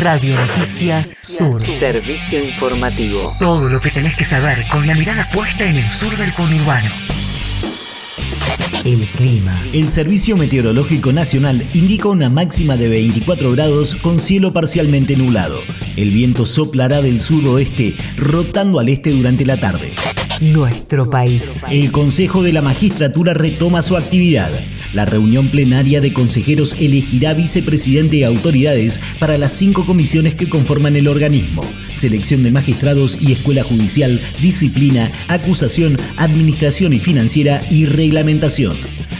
Radio Noticias Sur. Servicio informativo. Todo lo que tenés que saber con la mirada puesta en el sur del conurbano. El clima. El Servicio Meteorológico Nacional indica una máxima de 24 grados con cielo parcialmente nublado. El viento soplará del sudoeste, rotando al este durante la tarde. Nuestro país. El Consejo de la Magistratura retoma su actividad. La reunión plenaria de consejeros elegirá vicepresidente y autoridades para las cinco comisiones que conforman el organismo. Selección de magistrados y escuela judicial, disciplina, acusación, administración y financiera y reglamentación.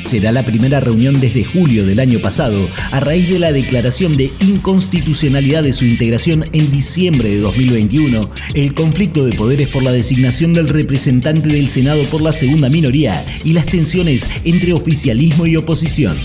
Será la primera reunión desde julio del año pasado, a raíz de la declaración de inconstitucionalidad de su integración en diciembre de 2021, el conflicto de poderes por la designación del representante del Senado por la segunda minoría y las tensiones entre oficialismo y oposición.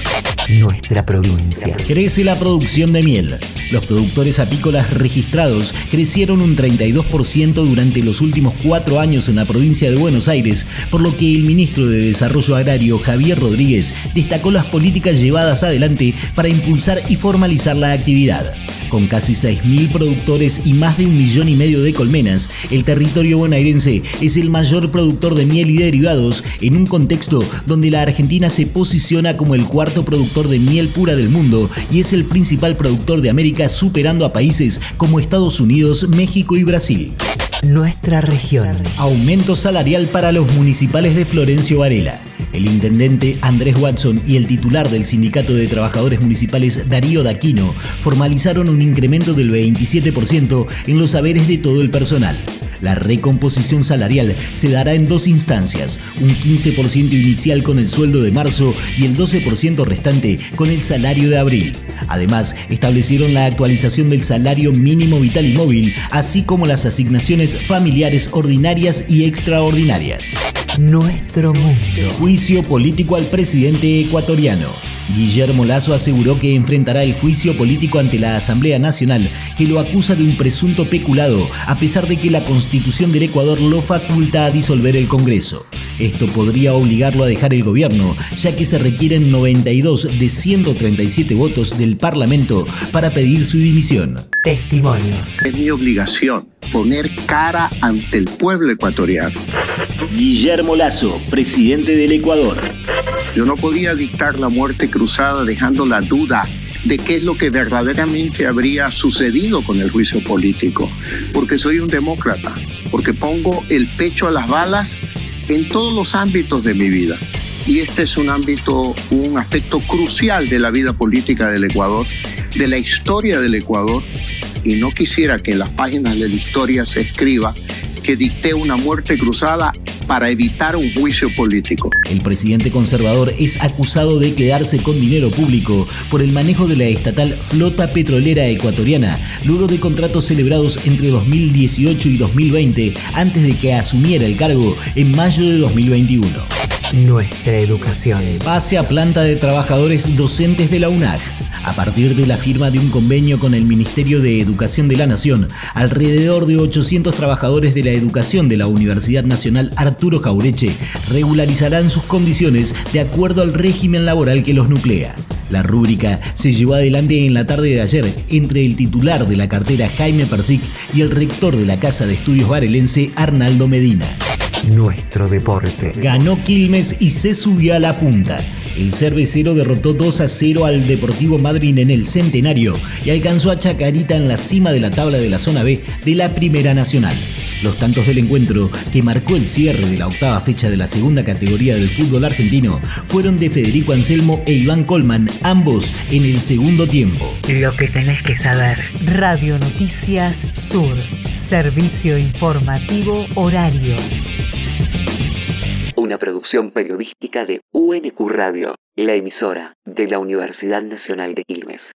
Nuestra provincia. Crece la producción de miel. Los productores apícolas registrados crecieron un 32% durante los últimos cuatro años en la provincia de Buenos Aires, por lo que el ministro de Desarrollo Agrario, Javier Rodríguez, destacó las políticas llevadas adelante para impulsar y formalizar la actividad. Con casi 6.000 productores y más de un millón y medio de colmenas, el territorio bonaerense es el mayor productor de miel y derivados en un contexto donde la Argentina se posiciona como el cuarto productor de miel pura del mundo y es el principal productor de América superando a países como Estados Unidos, México y Brasil. Nuestra región. Aumento salarial para los municipales de Florencio Varela. El intendente Andrés Watson y el titular del Sindicato de Trabajadores Municipales Darío Daquino formalizaron un incremento del 27% en los saberes de todo el personal. La recomposición salarial se dará en dos instancias, un 15% inicial con el sueldo de marzo y el 12% restante con el salario de abril. Además, establecieron la actualización del salario mínimo vital y móvil, así como las asignaciones familiares ordinarias y extraordinarias. Nuestro mundo. Juicio político al presidente ecuatoriano. Guillermo Lazo aseguró que enfrentará el juicio político ante la Asamblea Nacional, que lo acusa de un presunto peculado, a pesar de que la Constitución del Ecuador lo faculta a disolver el Congreso. Esto podría obligarlo a dejar el gobierno, ya que se requieren 92 de 137 votos del Parlamento para pedir su dimisión. Testimonios. Es mi obligación poner cara ante el pueblo ecuatoriano. Guillermo Lazo, presidente del Ecuador. Yo no podía dictar la muerte cruzada dejando la duda de qué es lo que verdaderamente habría sucedido con el juicio político, porque soy un demócrata, porque pongo el pecho a las balas en todos los ámbitos de mi vida. Y este es un ámbito, un aspecto crucial de la vida política del Ecuador, de la historia del Ecuador, y no quisiera que en las páginas de la historia se escriba que dicté una muerte cruzada para evitar un juicio político. El presidente conservador es acusado de quedarse con dinero público por el manejo de la estatal flota petrolera ecuatoriana, luego de contratos celebrados entre 2018 y 2020, antes de que asumiera el cargo en mayo de 2021. Nuestra educación. Pase a planta de trabajadores docentes de la UNAG. A partir de la firma de un convenio con el Ministerio de Educación de la Nación, alrededor de 800 trabajadores de la educación de la Universidad Nacional Arturo Jaureche regularizarán sus condiciones de acuerdo al régimen laboral que los nuclea. La rúbrica se llevó adelante en la tarde de ayer entre el titular de la cartera Jaime Persic y el rector de la Casa de Estudios Varelense Arnaldo Medina. Nuestro deporte. Ganó Quilmes y se subió a la punta. El cervecero derrotó 2 a 0 al Deportivo Madrid en el Centenario y alcanzó a Chacarita en la cima de la tabla de la zona B de la Primera Nacional. Los tantos del encuentro, que marcó el cierre de la octava fecha de la segunda categoría del fútbol argentino, fueron de Federico Anselmo e Iván Colman, ambos en el segundo tiempo. Lo que tenés que saber. Radio Noticias Sur. Servicio informativo horario. Una producción periodística de UNQ Radio, la emisora de la Universidad Nacional de Quilmes.